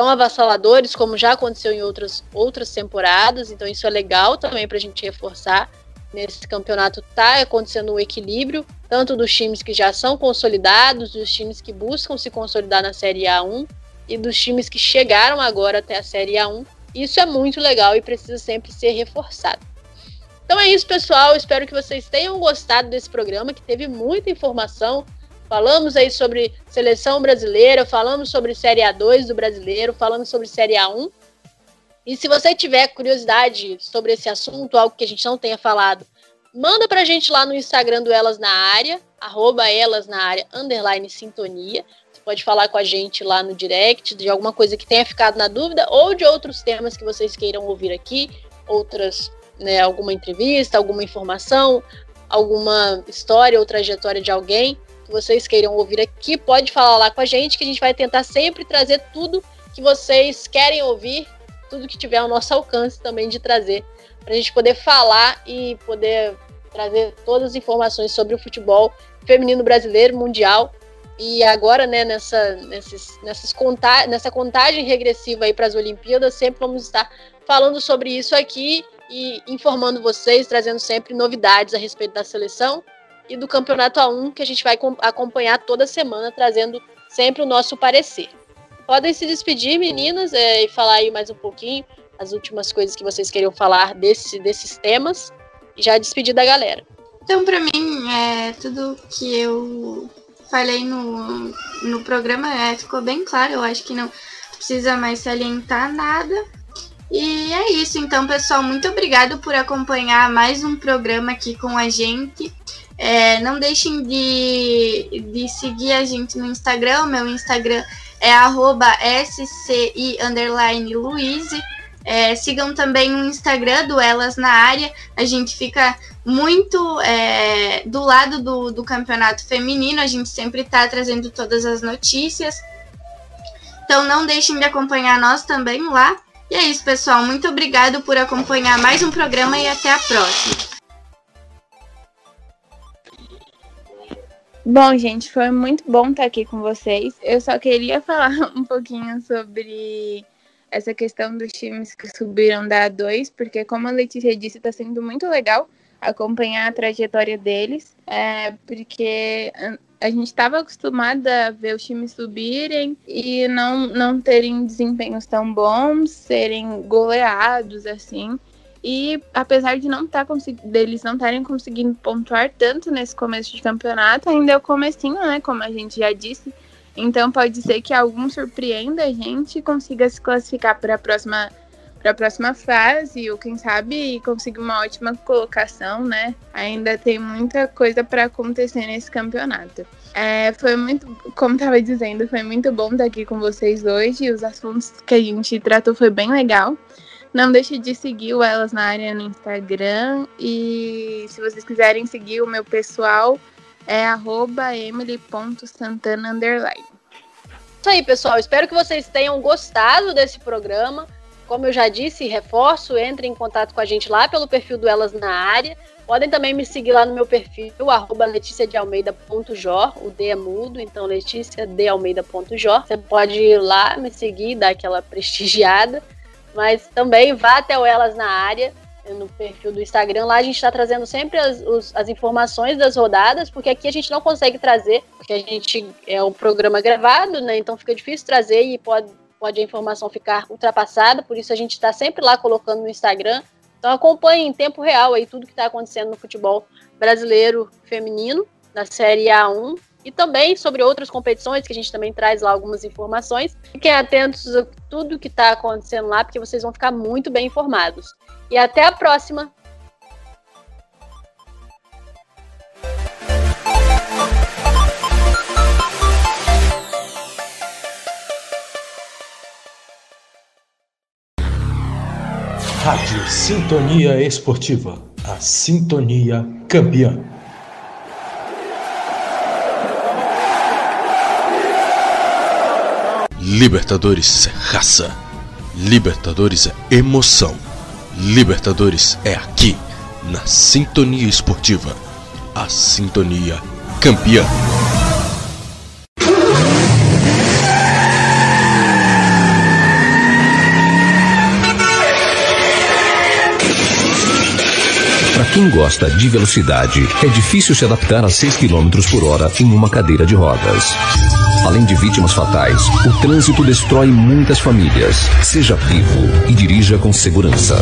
tão avassaladores como já aconteceu em outras, outras temporadas, então isso é legal também para a gente reforçar. Nesse campeonato está acontecendo um equilíbrio, tanto dos times que já são consolidados, dos times que buscam se consolidar na Série A1 e dos times que chegaram agora até a Série A1. Isso é muito legal e precisa sempre ser reforçado. Então é isso, pessoal. Espero que vocês tenham gostado desse programa, que teve muita informação, Falamos aí sobre seleção brasileira, falamos sobre Série A2 do brasileiro, falamos sobre Série A1. E se você tiver curiosidade sobre esse assunto, algo que a gente não tenha falado, manda pra gente lá no Instagram do Elas na Área, arroba Elas na Área, underline sintonia. Você pode falar com a gente lá no direct de alguma coisa que tenha ficado na dúvida ou de outros temas que vocês queiram ouvir aqui, outras, né, alguma entrevista, alguma informação, alguma história ou trajetória de alguém que vocês queiram ouvir aqui, pode falar lá com a gente, que a gente vai tentar sempre trazer tudo que vocês querem ouvir, tudo que tiver ao nosso alcance também de trazer, para a gente poder falar e poder trazer todas as informações sobre o futebol feminino brasileiro, mundial. E agora, né, nessa, nesses, nessas conta nessa contagem regressiva aí para as Olimpíadas, sempre vamos estar falando sobre isso aqui e informando vocês, trazendo sempre novidades a respeito da seleção e do Campeonato A1, que a gente vai acompanhar toda semana, trazendo sempre o nosso parecer. Podem se despedir, meninas, é, e falar aí mais um pouquinho as últimas coisas que vocês queriam falar desse, desses temas e já despedir da galera. Então, para mim, é, tudo que eu falei no, no programa é, ficou bem claro. Eu acho que não precisa mais salientar nada. E é isso, então, pessoal, muito obrigado por acompanhar mais um programa aqui com a gente. É, não deixem de, de seguir a gente no Instagram. Meu Instagram é sci. É, sigam também o Instagram do Elas na Área. A gente fica muito é, do lado do, do campeonato feminino. A gente sempre está trazendo todas as notícias. Então não deixem de acompanhar nós também lá. E é isso, pessoal. Muito obrigado por acompanhar mais um programa e até a próxima. Bom, gente, foi muito bom estar aqui com vocês. Eu só queria falar um pouquinho sobre essa questão dos times que subiram da A2, porque como a Letícia disse, está sendo muito legal acompanhar a trajetória deles, é, porque a gente estava acostumada a ver os times subirem e não, não terem desempenhos tão bons, serem goleados assim. E apesar de não tá deles não estarem conseguindo pontuar tanto nesse começo de campeonato, ainda é o comecinho, né? Como a gente já disse. Então pode ser que algum surpreenda a gente e consiga se classificar para a próxima para a próxima fase, ou quem sabe conseguir uma ótima colocação, né? Ainda tem muita coisa para acontecer nesse campeonato. É, foi muito, como estava dizendo, foi muito bom estar aqui com vocês hoje. Os assuntos que a gente tratou foi bem legal. Não deixe de seguir o Elas na Área no Instagram. E se vocês quiserem seguir o meu pessoal, é emily.santana. Isso aí, pessoal. Espero que vocês tenham gostado desse programa. Como eu já disse, reforço, entre em contato com a gente lá pelo perfil do Elas na Área. Podem também me seguir lá no meu perfil, arroba leticiadealmeida.jor, o D é mudo, então leticiadealmeida.jor. Você pode ir lá, me seguir, dar aquela prestigiada, mas também vá até o Elas na Área, no perfil do Instagram. Lá a gente está trazendo sempre as, os, as informações das rodadas, porque aqui a gente não consegue trazer, porque a gente é um programa gravado, né? Então fica difícil trazer e pode pode a informação ficar ultrapassada, por isso a gente está sempre lá colocando no Instagram. Então acompanhe em tempo real aí tudo que está acontecendo no futebol brasileiro feminino, na Série A1, e também sobre outras competições, que a gente também traz lá algumas informações. Fiquem atentos a tudo que está acontecendo lá, porque vocês vão ficar muito bem informados. E até a próxima! Rádio Sintonia Esportiva, a sintonia campeã. Libertadores é raça. Libertadores é emoção. Libertadores é aqui, na Sintonia Esportiva, a sintonia campeã. quem gosta de velocidade, é difícil se adaptar a 6 km por hora em uma cadeira de rodas. Além de vítimas fatais, o trânsito destrói muitas famílias. Seja vivo e dirija com segurança.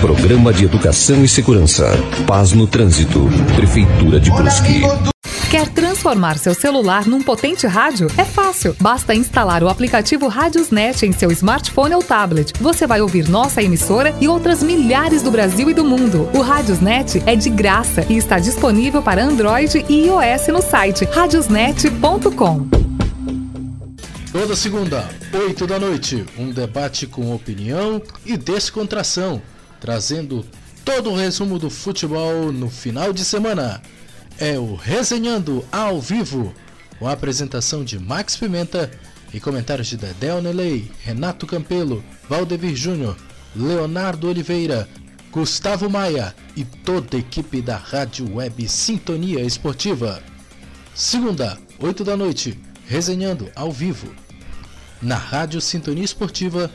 Programa de Educação e Segurança. Paz no Trânsito. Prefeitura de Brusque. Quer transformar seu celular num potente rádio? É fácil. Basta instalar o aplicativo Rádiosnet em seu smartphone ou tablet. Você vai ouvir nossa emissora e outras milhares do Brasil e do mundo. O Rádiosnet é de graça e está disponível para Android e iOS no site radiosnet.com. Toda segunda, 8 da noite, um debate com opinião e descontração, trazendo todo o resumo do futebol no final de semana é o Resenhando ao Vivo, com a apresentação de Max Pimenta e comentários de Dedé Onelei, Renato Campelo, Valdevir Júnior, Leonardo Oliveira, Gustavo Maia e toda a equipe da Rádio Web Sintonia Esportiva. Segunda, 8 da noite, resenhando ao vivo. Na Rádio Sintonia Esportiva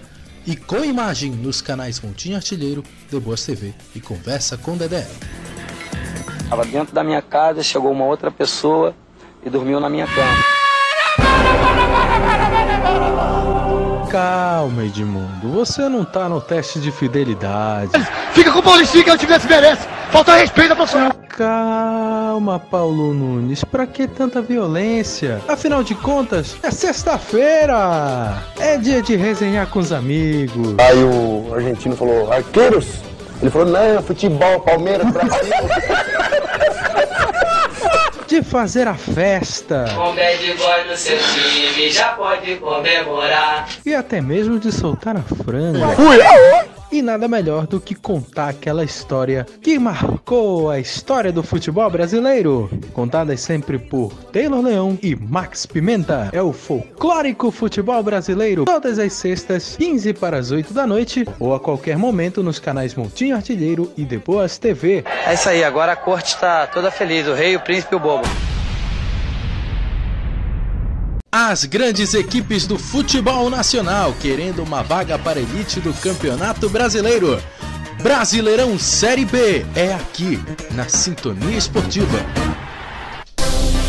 e com imagem nos canais Montinho Artilheiro, The Boas TV e Conversa com Dedé. Estava dentro da minha casa, chegou uma outra pessoa e dormiu na minha cama. Calma, Edmundo. Você não tá no teste de fidelidade. Fica com o Paulistinho que eu tivesse merece. Falta respeito à profissional. Calma, Paulo Nunes. Pra que tanta violência? Afinal de contas, é sexta-feira. É dia de resenhar com os amigos. Aí o argentino falou, arqueiros? Ele falou, não, futebol, Palmeiras, Brasil. de fazer a festa. Com bad boy no seu time, já pode comemorar. E até mesmo de soltar a franga. Fui! E nada melhor do que contar aquela história que marcou a história do futebol brasileiro. Contadas sempre por Taylor Leão e Max Pimenta. É o folclórico futebol brasileiro. Todas as sextas, 15 para as 8 da noite, ou a qualquer momento nos canais Montinho Artilheiro e De Boas TV. É isso aí, agora a corte está toda feliz, o rei, o príncipe e o bobo. As grandes equipes do futebol nacional querendo uma vaga para a elite do Campeonato Brasileiro. Brasileirão Série B é aqui, na Sintonia Esportiva.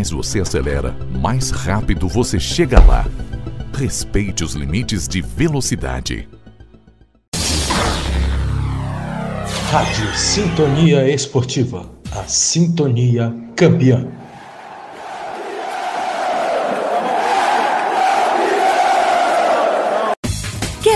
mais você acelera, mais rápido você chega lá. Respeite os limites de velocidade. Rádio Sintonia Esportiva, a sintonia campeã.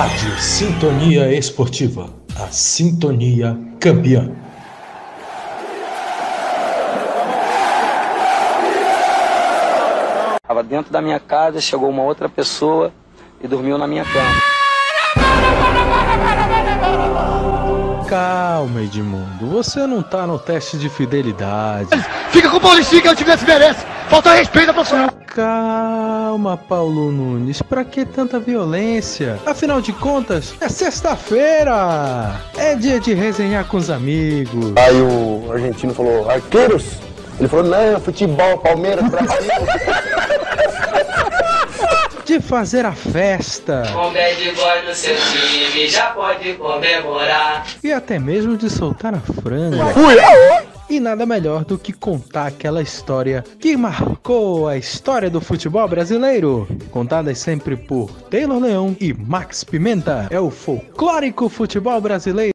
Rádio Sintonia Esportiva, a sintonia campeã. Estava dentro da minha casa, chegou uma outra pessoa e dormiu na minha cama. Calma, Edmundo. Você não tá no teste de fidelidade. Fica com o Paulistinho que eu tivesse merece. Falta respeito à profissional. Calma, Paulo Nunes. Pra que tanta violência? Afinal de contas, é sexta-feira. É dia de resenhar com os amigos. Aí o argentino falou, arqueiros? Ele falou, não, futebol, Palmeiras, Brasil. de fazer a festa. Com bad boy no seu time, já pode comemorar. E até mesmo de soltar a franga. Fui! E nada melhor do que contar aquela história que marcou a história do futebol brasileiro. Contadas sempre por Taylor Leão e Max Pimenta. É o folclórico futebol brasileiro.